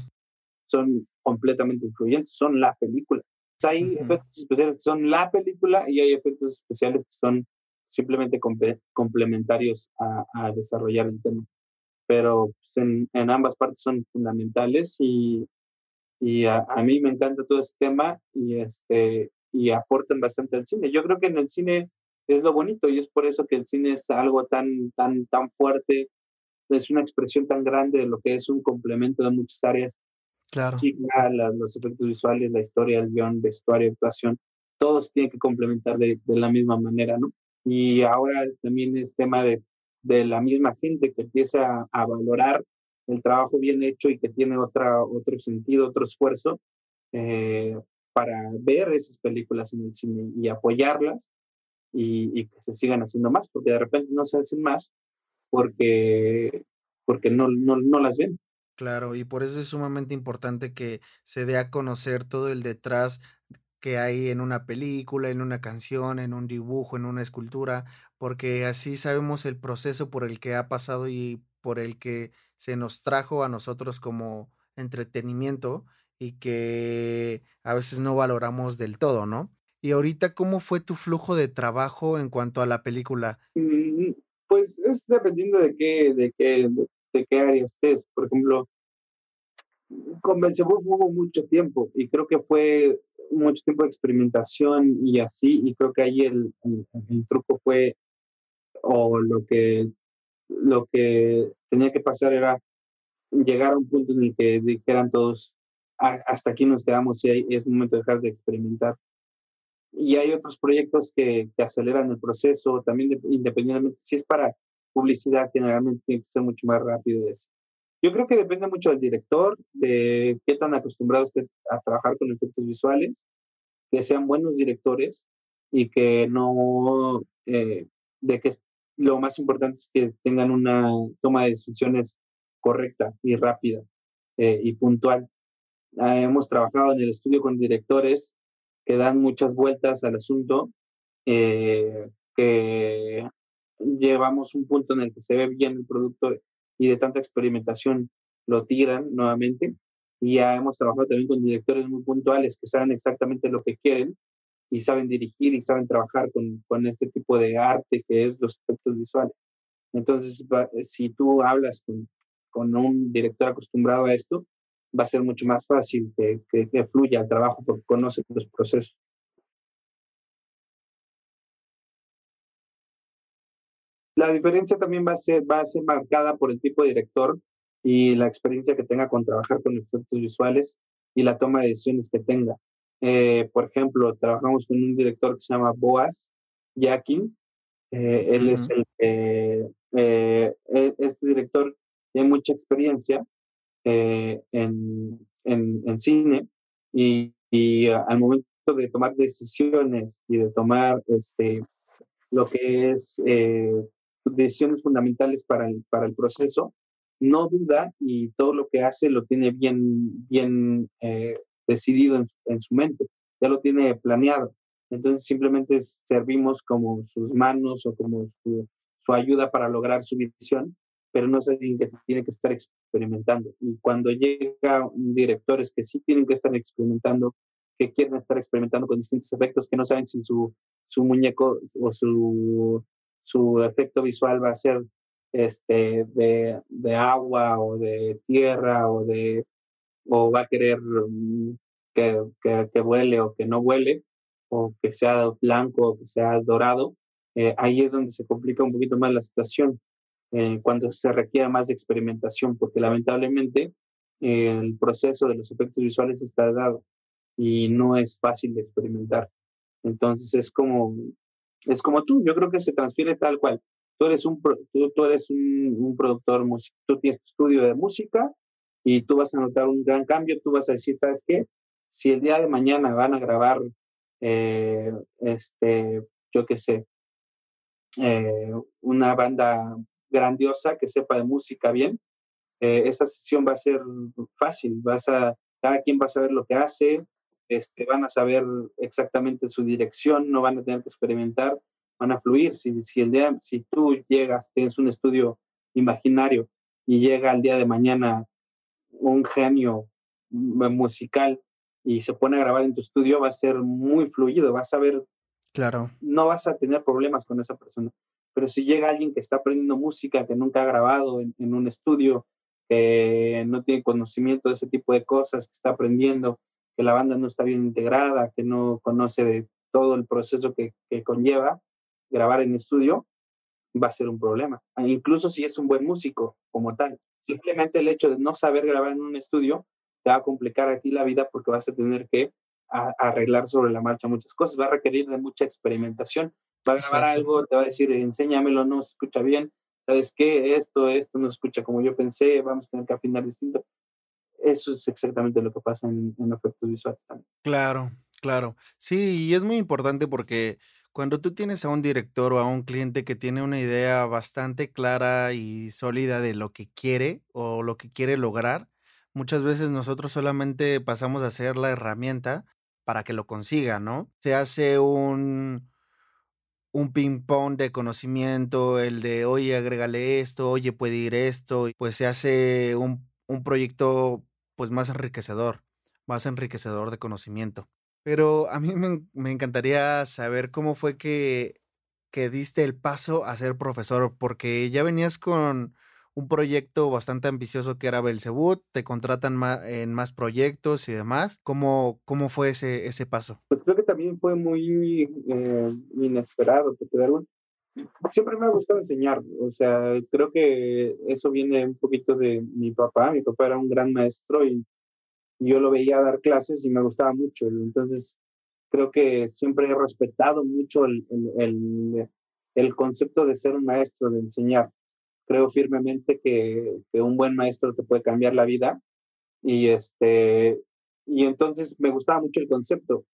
Son completamente influyentes, son la película. Hay uh -huh. efectos especiales que son la película y hay efectos especiales que son simplemente comple complementarios a, a, desarrollar el tema. pero pues, en, en, ambas partes son fundamentales y, y a, a, mí me encanta todo este tema y, este, y aportan bastante al cine. Yo creo que en el cine es lo bonito y es por eso que el cine es algo tan, tan, tan fuerte, es una expresión tan grande de lo que es un complemento de muchas áreas. Claro. Sí, los efectos visuales, la historia, el guion, vestuario, actuación, todos tienen que complementar de, de la misma manera, ¿no? Y ahora también es tema de, de la misma gente que empieza a, valorar el trabajo bien hecho y que tiene otra, otro sentido, otro esfuerzo eh, para ver esas películas en el cine y apoyarlas y, que se sigan haciendo más, porque de repente no se hacen más porque, porque no, no, no las ven. Claro, y por eso es sumamente importante que se dé a conocer todo el detrás que hay en una película, en una canción, en un dibujo, en una escultura, porque así sabemos el proceso por el que ha pasado y por el que se nos trajo a nosotros como entretenimiento y que a veces no valoramos del todo, ¿no? Y ahorita, ¿cómo fue tu flujo de trabajo en cuanto a la película? Mm, pues es dependiendo de qué, de qué, de qué área estés. Por ejemplo, con Belzebub hubo mucho tiempo y creo que fue mucho tiempo de experimentación y así, y creo que ahí el, el, truco fue, o lo que, lo que tenía que pasar era llegar a un punto en el que dijeran todos, hasta aquí nos quedamos y es momento de dejar de experimentar. Y hay otros proyectos que, que aceleran el proceso, también independientemente, si es para publicidad, generalmente tiene que ser mucho más rápido eso. Yo creo que depende mucho del director, de qué tan acostumbrado esté a trabajar con efectos visuales, que sean buenos directores y que no, eh, de que lo más importante es que tengan una toma de decisiones correcta y rápida eh, y puntual. Ah, hemos trabajado en el estudio con directores que dan muchas vueltas al asunto, eh, que llevamos un punto en el que se ve bien el producto y de tanta experimentación lo tiran nuevamente. Y ya hemos trabajado también con directores muy puntuales que saben exactamente lo que quieren y saben dirigir y saben trabajar con, con este tipo de arte que es los efectos visuales. Entonces, si tú hablas con, con un director acostumbrado a esto, va a ser mucho más fácil que, que, que fluya el trabajo porque conoce los procesos. La diferencia también va a ser, va a ser marcada por el tipo de director y la experiencia que tenga con trabajar con efectos visuales y la toma de decisiones que tenga. Eh, por ejemplo, trabajamos con un director que se llama Boaz Yakin. Eh, él uh -huh. es el eh, e, este director tiene mucha experiencia en, en, en, cine y, y, al momento de tomar decisiones y de tomar este, lo que es decisiones fundamentales para el, para el proceso, no duda y todo lo que hace lo tiene bien, bien eh, decidido en, en, su mente, ya lo tiene planeado. Entonces simplemente servimos como sus manos o como su, su ayuda para lograr su visión, pero no es alguien que tiene que estar experimentando. Y cuando llega directores que sí tienen que estar experimentando, que quieren estar experimentando con distintos efectos, que no saben si su, su muñeco o su su efecto visual va a ser este, de, de, agua o de tierra o, de, o va a querer um, que, que, que, huele o que no huele o que sea blanco o que sea dorado, eh, ahí es donde se complica un poquito más la situación, eh, cuando se requiere más de experimentación, porque lamentablemente eh, el proceso de los efectos visuales está dado y no es fácil de experimentar. Entonces es como es como tú, yo creo que se transfiere tal cual. Tú eres un, tú, tú eres un, un productor tú tienes tu estudio de música y tú vas a notar un gran cambio, tú vas a decir, ¿sabes qué? Si el día de mañana van a grabar, eh, este, yo qué sé, eh, una banda grandiosa que sepa de música bien, eh, esa sesión va a ser fácil, vas a, cada quien va a saber lo que hace, este, van a saber exactamente su dirección, no van a tener que experimentar, van a fluir. Si, si, el día, si tú llegas, tienes un estudio imaginario y llega el día de mañana un genio musical y se pone a grabar en tu estudio, va a ser muy fluido, vas a ver, claro. no vas a tener problemas con esa persona, pero si llega alguien que está aprendiendo música, que nunca ha grabado en, un estudio, que no tiene conocimiento de ese tipo de cosas, que está aprendiendo, que la banda no está bien integrada, que no conoce todo el proceso que, conlleva grabar en estudio, va a ser un problema. Ah, incluso si es un buen músico como tal. Simplemente el hecho de no saber grabar en un estudio te va a complicar a ti la vida porque vas a tener que arreglar sobre la marcha muchas cosas. Va a requerir de mucha experimentación. Va a grabar algo, te va a decir, enséñamelo, no se escucha bien. ¿Sabes qué? Esto, esto no se escucha como yo pensé, vamos a tener que afinar distinto. Eso es exactamente lo que pasa en, en efectos visuales también. Claro, claro. Sí, y es muy importante porque cuando tú tienes a un director o a un cliente que tiene una idea bastante clara y sólida de lo que quiere o lo que quiere lograr, muchas veces nosotros solamente pasamos a ser la herramienta para que lo consiga, ¿no? Se hace un, un ping-pong de conocimiento, el de, oye, agrégale esto, oye, puede ir esto, pues se hace un, un proyecto pues más enriquecedor, más enriquecedor de conocimiento. Pero a mí me, encantaría saber cómo fue que, que diste el paso a ser profesor, porque ya venías con un proyecto bastante ambicioso que era Belzebut, te contratan en más proyectos y demás. ¿Cómo, cómo fue ese, ese paso? Pues creo que también fue muy eh, inesperado, porque siempre me ha gustado enseñar, o sea, creo que eso viene un poquito de mi papá, mi papá era un gran maestro y yo lo veía dar clases y me gustaba mucho. Entonces, creo que siempre he respetado mucho el, el, el, concepto de ser un maestro, de enseñar. Creo firmemente que, que, un buen maestro te puede cambiar la vida. Y, este, y entonces me gustaba mucho el concepto.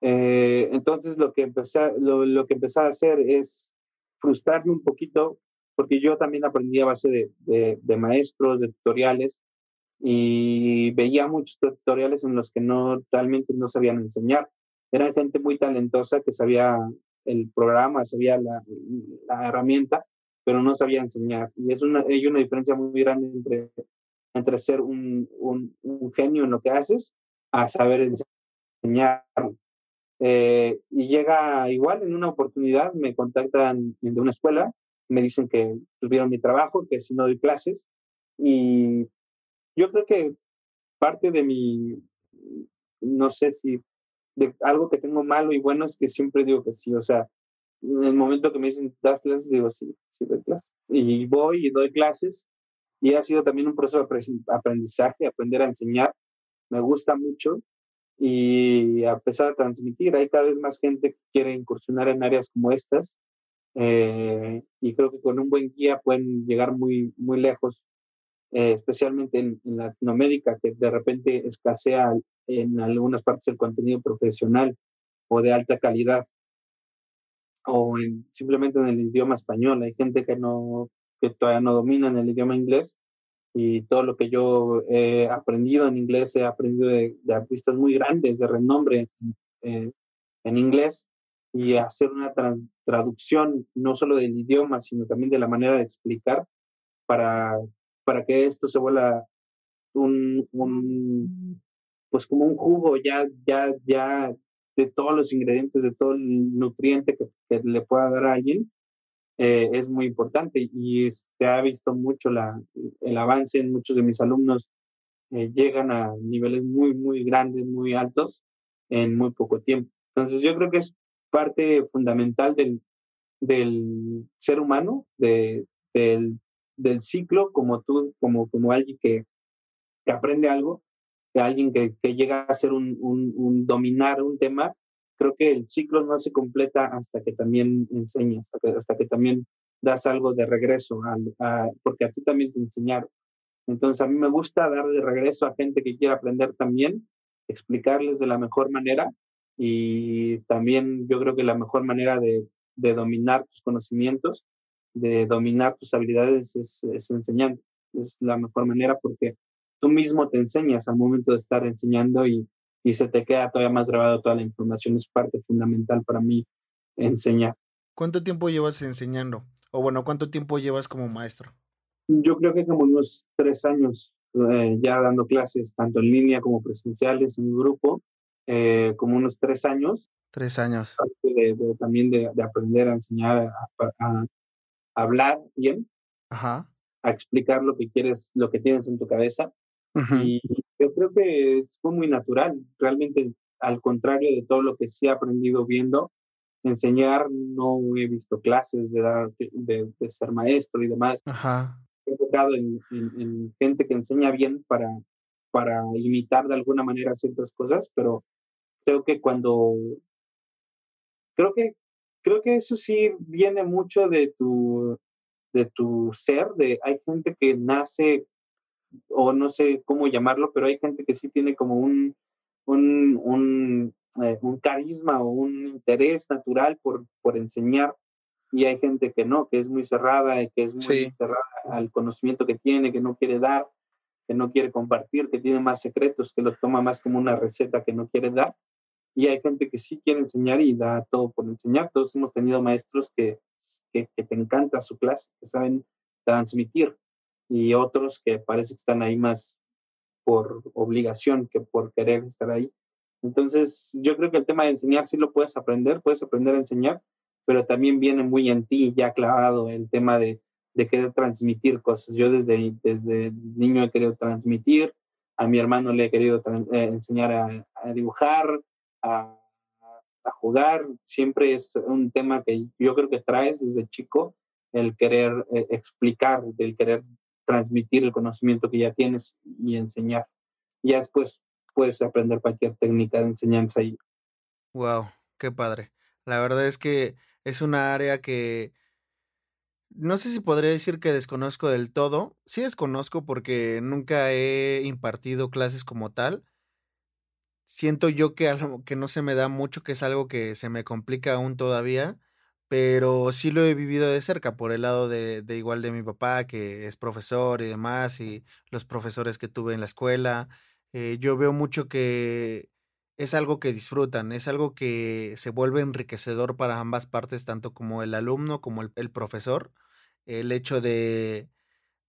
Eh, entonces lo que, empecé, lo, lo, que empecé a hacer es frustrarme un poquito, porque yo también aprendí a base de, de, de maestros, de tutoriales, y veía muchos tutoriales en los que no realmente no sabían enseñar. Eran gente muy talentosa que sabía el programa, sabía la, la herramienta, pero no sabía enseñar. Y es una, hay una diferencia muy grande entre, entre ser un, un, genio en lo que haces a saber enseñar. Eh, y llega igual en una oportunidad, me contactan de una escuela, me dicen que tuvieron mi trabajo, que si no doy clases, y yo creo que parte de mi, no sé si, de algo que tengo malo y bueno es que siempre digo que sí, o sea, en el momento que me dicen, das clases, digo sí, sí doy clases. Y voy y doy clases. Y ha sido también un proceso de aprendizaje, aprender a enseñar, me gusta mucho. Y a pesar de transmitir, hay cada vez más gente que quiere incursionar en áreas como estas eh, y creo que con un buen guía pueden llegar muy, muy lejos eh, especialmente en, Latinoamérica, que de repente escasea en algunas partes el contenido profesional o de alta calidad, o simplemente en el idioma español. Hay gente que, no, que todavía no domina en el idioma inglés y todo lo que yo he aprendido en inglés, he aprendido de, artistas muy grandes, de renombre eh, en inglés, y hacer una traducción no solo del idioma, sino también de la manera de explicar para para que esto se vuelva un, un, pues como un jugo ya, ya, ya de todos los ingredientes, de todo el nutriente que, le pueda dar a alguien, eh, es muy importante y se ha visto mucho la, el avance en muchos de mis alumnos eh, llegan a niveles muy, muy grandes, muy altos en muy poco tiempo. Entonces yo creo que es parte fundamental del, del ser humano, de, del del ciclo como tú, como, como alguien que, que aprende algo, que alguien que, que llega a ser un, un, dominar un tema, creo que el ciclo no se completa hasta que también enseñas, hasta que, hasta que también das algo de regreso, porque a ti también te enseñaron. Entonces a mí me gusta dar de regreso a gente que quiera aprender también, explicarles de la mejor manera y también yo creo que la mejor manera de, de dominar tus conocimientos de dominar tus habilidades es, es enseñando. Es la mejor manera porque tú mismo te enseñas al momento de estar enseñando y, y se te queda todavía más grabado toda la información. Es parte fundamental para mí enseñar. ¿Cuánto tiempo llevas enseñando? O bueno, ¿cuánto tiempo llevas como maestro? Yo creo que como unos tres años eh, ya dando clases, tanto en línea como presenciales en grupo, eh, como unos tres años. Tres años. De, también de, de, aprender a enseñar a, hablar bien, Ajá. a explicar lo que quieres, lo que tienes en tu cabeza. Ujú. Y yo creo que es fue muy natural, realmente al contrario de todo lo que sí he aprendido viendo, enseñar no he visto clases de, dar, de, de ser maestro y demás. Ajá. He enfocado en, en- en gente que enseña bien para, para imitar de alguna manera ciertas cosas, pero creo que cuando creo que creo que eso sí viene mucho de tu de tu ser, de hay gente que nace o no sé cómo llamarlo, pero hay gente que sí tiene como un un, un, eh, un carisma o un interés natural por, por enseñar y hay gente que no, que es muy cerrada y que es muy Sí. cerrada al conocimiento que tiene, que no quiere dar, que no quiere compartir, que tiene más secretos, que lo toma más como una receta que no quiere dar. Y hay gente que sí quiere enseñar y da todo por enseñar. Todos hemos tenido maestros que, que, que te encanta su clase, que saben transmitir, y otros que parece que están ahí más por obligación que por querer estar ahí. Entonces, yo creo que el tema de enseñar sí lo puedes aprender, puedes aprender a enseñar, pero también viene muy en ti ya clavado el tema de, de querer transmitir cosas. Yo desde, desde niño he querido transmitir, a mi hermano le he querido eh, enseñar a, a dibujar, a, a jugar. Siempre es un tema que yo creo que traes desde chico, el querer eh, explicar, el querer transmitir el conocimiento que ya tienes y enseñar. Ya después puedes aprender cualquier técnica de enseñanza y Wow, qué padre. La verdad es que es una área que no sé si podría decir que desconozco del todo. Sí desconozco porque nunca he impartido clases como tal. Siento yo que algo que no se me da mucho, que es algo que se me complica aún todavía, pero sí lo he vivido de cerca por el lado de, igual de mi papá, que es profesor y demás, y los profesores que tuve en la escuela. Eh, yo veo mucho que es algo que disfrutan, es algo que se vuelve enriquecedor para ambas partes, tanto como el alumno como el, el profesor. El hecho de,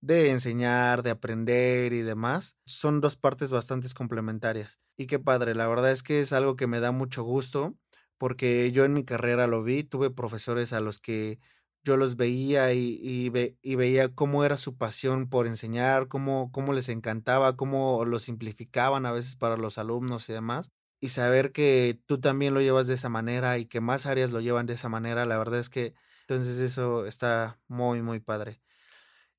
de enseñar, de aprender y demás, son dos partes bastante complementarias. Y qué padre, la verdad es que es algo que me da mucho gusto, porque yo en mi carrera lo vi, tuve profesores a los que yo los veía y, y, ve- y veía cómo era su pasión por enseñar, cómo, cómo les encantaba, cómo lo simplificaban a veces para los alumnos y demás. Y saber que tú también lo llevas de esa manera y que más áreas lo llevan de esa manera, la verdad es que entonces eso está muy, muy padre.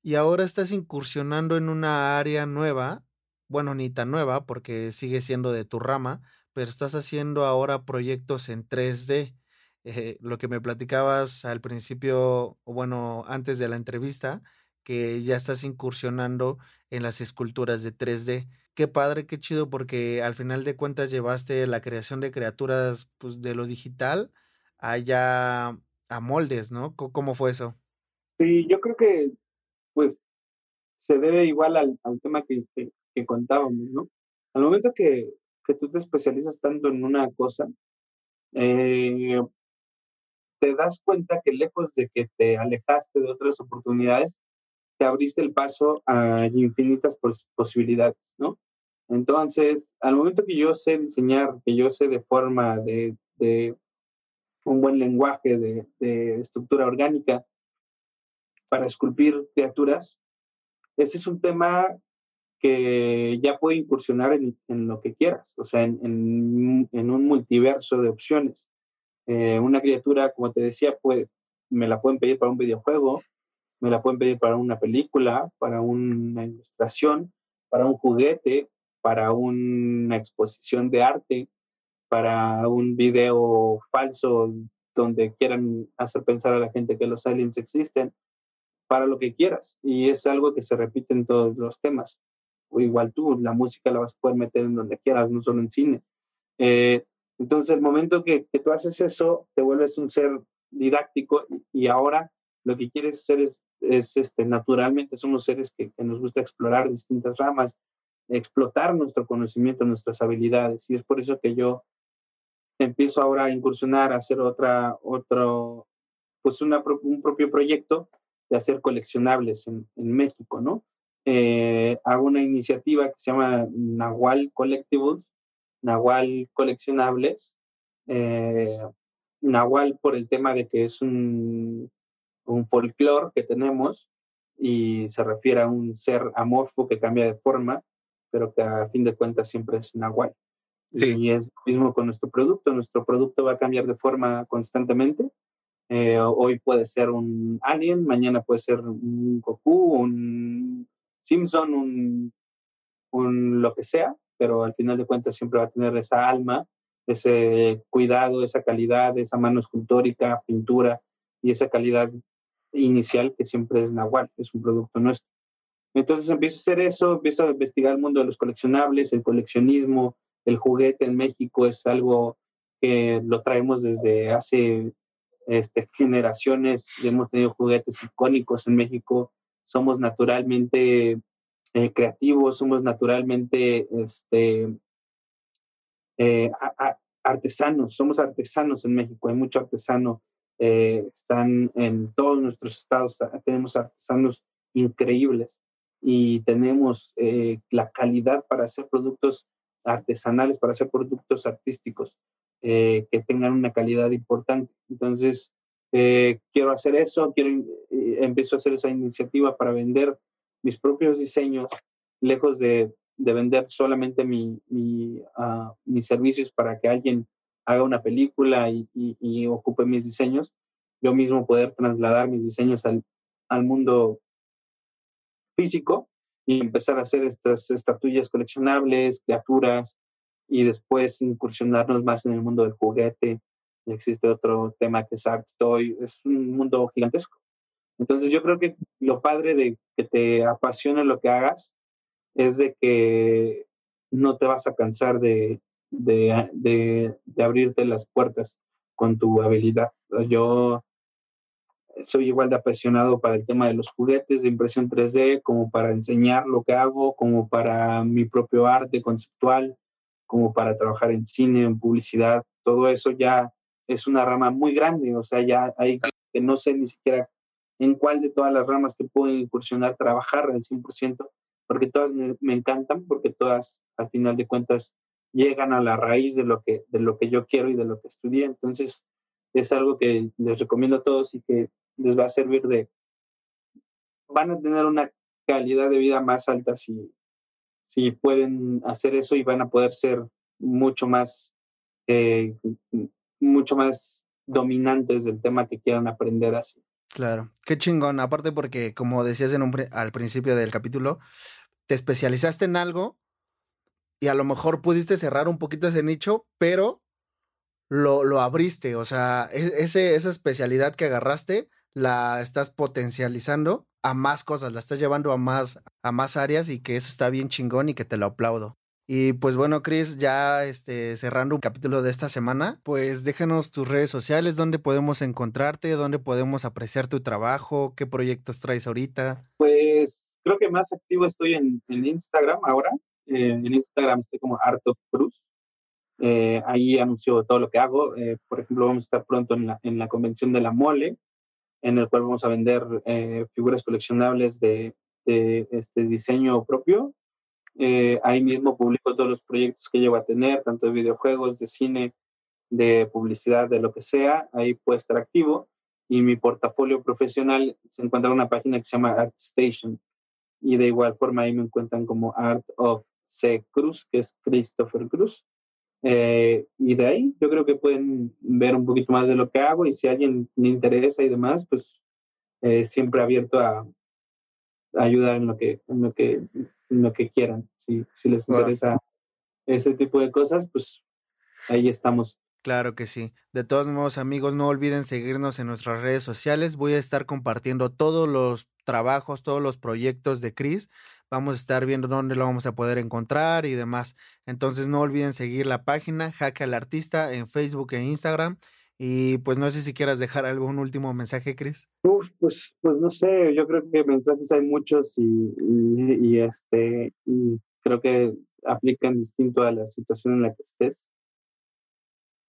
Y ahora estás incursionando en una área nueva, bueno, ni tan nueva porque sigue siendo de tu rama, pero estás haciendo ahora proyectos en 3D. Eh, lo que me platicabas al principio, o bueno, antes de la entrevista, que ya estás incursionando en las esculturas de 3D. Qué padre, qué chido, porque al final de cuentas llevaste la creación de criaturas pues, de lo digital allá a moldes, ¿no? ¿Cómo fue eso? Sí, yo creo que pues se debe igual al, tema que, que contábamos, ¿no? Al momento que, que tú te especializas tanto en una cosa, eh, te das cuenta que lejos de que te alejaste de otras oportunidades, te abriste el paso a infinitas pos- posibilidades, ¿no? Entonces, al momento que yo sé diseñar, que yo sé de forma de, de un buen lenguaje de estructura orgánica para esculpir criaturas, ese es un tema que ya puede incursionar en, en lo que quieras, o sea, en, en- en un multiverso de opciones. Eh, una criatura, como te decía, pues, me la pueden pedir para un videojuego, me la pueden pedir para una película, para una ilustración, para un juguete, para una exposición de arte, para un video falso donde quieran hacer pensar a la gente que los aliens existen, para lo que quieras. Y es algo que se repite en todos los temas. Igual tú, la música la vas a poder meter en donde quieras, no solo en cine. Eh, entonces, el momento que, que tú haces eso, te vuelves un ser didáctico y, ahora lo que quieres hacer es, es, este, naturalmente somos seres que, que nos gusta explorar distintas ramas, explotar nuestro conocimiento, nuestras habilidades. Y es por eso que yo empiezo ahora a incursionar, a hacer otra, otro, pues una, un propio proyecto de hacer coleccionables en, en México, ¿no? Eh, hago una iniciativa que se llama Nahual Collectibles, Nahual Coleccionables, eh, Nahual por el tema de que es un, un folclore que tenemos y se refiere a un ser amorfo que cambia de forma, pero que a fin de cuentas siempre es nahual. Y es lo mismo con nuestro producto. Nuestro producto va a cambiar de forma constantemente. Eh, hoy puede ser un alien, mañana puede ser un Goku, un Simpson, un, un lo que sea, pero al final de cuentas siempre va a tener esa alma, ese cuidado, esa calidad, esa mano escultórica, pintura y esa calidad inicial que siempre es Nahual, es un producto nuestro. Entonces empiezo a hacer eso, empiezo a investigar el mundo de los coleccionables, el coleccionismo, el juguete en México es algo que lo traemos desde hace este, generaciones, hemos tenido juguetes icónicos en México, somos naturalmente eh, creativos, somos naturalmente este, eh, artesanos, somos artesanos en México, hay mucho artesano, eh, están en todos nuestros estados, tenemos artesanos increíbles y tenemos la calidad para hacer productos artesanales, para hacer productos artísticos que tengan una calidad importante. Entonces, quiero hacer eso, quiero, empiezo a hacer esa iniciativa para vender mis propios diseños, lejos de, vender solamente mi, ah, mis servicios para que alguien haga una película y, ocupe mis diseños, yo mismo poder trasladar mis diseños al, mundo físico y empezar a hacer estas estatuillas coleccionables, criaturas, y después incursionarnos más en el mundo del juguete. Existe otro tema que es Art Toy, es un mundo gigantesco. Entonces yo creo que lo padre de que te apasione lo que hagas es de que no te vas a cansar de, de, abrirte las puertas con tu habilidad. Yo soy igual de apasionado para el tema de los juguetes de impresión 3D, como para enseñar lo que hago, como para mi propio arte conceptual, como para trabajar en cine, en publicidad. Todo eso ya es una rama muy grande, o sea, ya hay que no sé ni siquiera en cuál de todas las ramas que puedo incursionar trabajar al 100%, porque todas me, encantan, porque todas al final de cuentas llegan a la raíz de lo que, de lo que yo quiero y de lo que estudié. Entonces, es algo que les recomiendo a todos y que les va a servir de, van a tener una calidad de vida más alta si, si pueden hacer eso y van a poder ser mucho más, eh, mucho más dominantes del tema que quieran aprender así. Claro, qué chingón. Aparte porque, como decías en un, al principio del capítulo, te especializaste en algo y a lo mejor pudiste cerrar un poquito ese nicho, pero lo, lo abriste. O sea, e, ese, esa especialidad que agarraste la estás potencializando a más cosas, la estás llevando a más, a más áreas y que eso está bien chingón y que te lo aplaudo. Y pues bueno, Chris, ya este, cerrando un capítulo de esta semana, pues déjanos tus redes sociales, dónde podemos encontrarte, dónde podemos apreciar tu trabajo, qué proyectos traes ahorita. Pues creo que más activo estoy en, Instagram ahora. Eh, en Instagram estoy como Art of Cruz. Eh, ahí anuncio todo lo que hago. Eh, por ejemplo, vamos a estar pronto en la, en la convención de la mole, en el cual vamos a vender figuras coleccionables de, de este diseño propio eh, ahí mismo publico todos los proyectos que llevo a tener, tanto de videojuegos, de cine, de publicidad, de lo que sea. Ahí puede estar activo. Y mi portafolio profesional se encuentra en una página que se llama ArtStation. Y de igual forma ahí me encuentran como Art of C. Cruz, que es Christopher Cruz. Eh, y de ahí yo creo que pueden ver un poquito más de lo que hago y si a alguien le interesa y demás, pues eh, siempre abierto a, ayudar en lo que, en lo que lo que quieran. Si, si les interesa ese tipo de cosas, pues ahí estamos. Claro que sí. De todos modos, amigos, no olviden seguirnos en nuestras redes sociales. Voy a estar compartiendo todos los trabajos, todos los proyectos de Chris. Vamos a estar viendo dónde lo vamos a poder encontrar y demás. Entonces no olviden seguir la página Jaque al Artista en Facebook e Instagram y pues no sé si quieras dejar algún último mensaje, Chris. Uf, pues, pues no sé, yo creo que mensajes hay muchos y, y, este, y creo que aplican distinto a la situación en la que estés.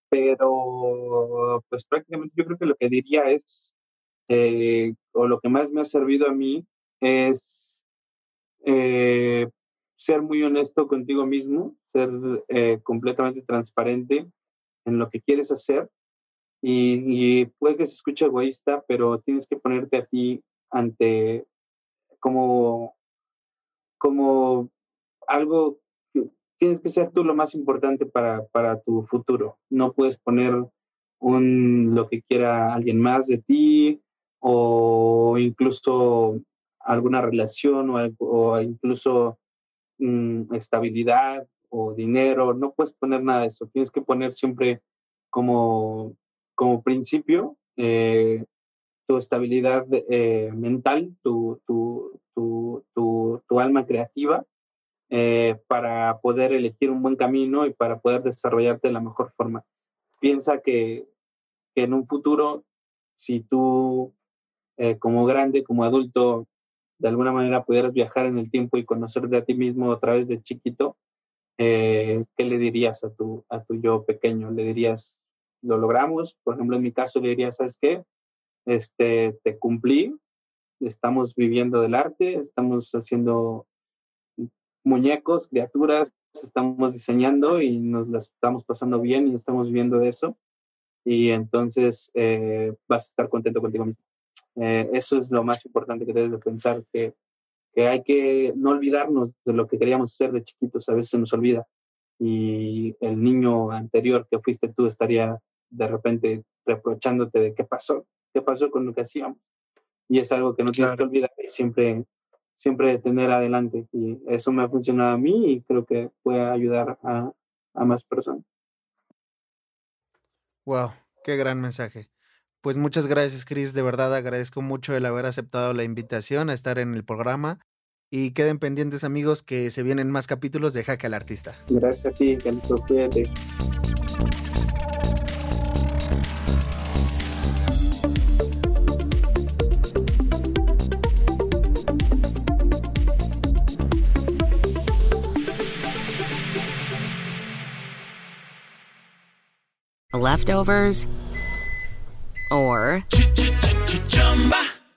Pero, pues prácticamente yo creo que lo que diría es, eh, o lo que más me ha servido a mí es eh, ser muy honesto contigo mismo, ser eh, completamente transparente en lo que quieres hacer Y, puede que se escuche egoísta, pero tienes que ponerte a ti ante como, como algo, tienes que ser tú lo más importante para, para tu futuro. No puedes poner un, lo que quiera alguien más de ti o incluso alguna relación o, o incluso mm, estabilidad o dinero, no puedes poner nada de eso, tienes que poner siempre como, como principio eh, tu estabilidad eh, mental, tu, tu, tu, tu, alma creativa, eh, para poder elegir un buen camino y para poder desarrollarte de la mejor forma. Piensa que, en un futuro, si tú como grande, como adulto, de alguna manera pudieras viajar en el tiempo y conocerte a ti mismo a través de chiquito, eh, ¿qué le dirías a tu, a tu yo pequeño? ¿Le dirías, lo logramos? Por ejemplo, en mi caso le diría, ¿sabes qué? Este, te cumplí, estamos viviendo del arte, estamos haciendo muñecos, criaturas, estamos diseñando y nos las estamos pasando bien y estamos viviendo de eso. Y entonces eh, vas a estar contento contigo mismo. Eh, eso es lo más importante que debes de pensar, que, que, hay que no olvidarnos de lo que queríamos ser de chiquitos, a veces se nos olvida. Y el niño anterior que fuiste tú estaría de repente reprochándote de qué pasó, qué pasó con lo que hacíamos. Y es algo que no tienes que olvidar y siempre, siempre tener adelante. Y eso me ha funcionado a mí y creo que puede ayudar a, a más personas. Wow, qué gran mensaje. Pues muchas gracias, Chris. De verdad agradezco mucho el haber aceptado la invitación a estar en el programa. Y queden pendientes, amigos, que se vienen más capítulos de Jaque al Artista. Gracias a ti, Cuídate. Leftovers or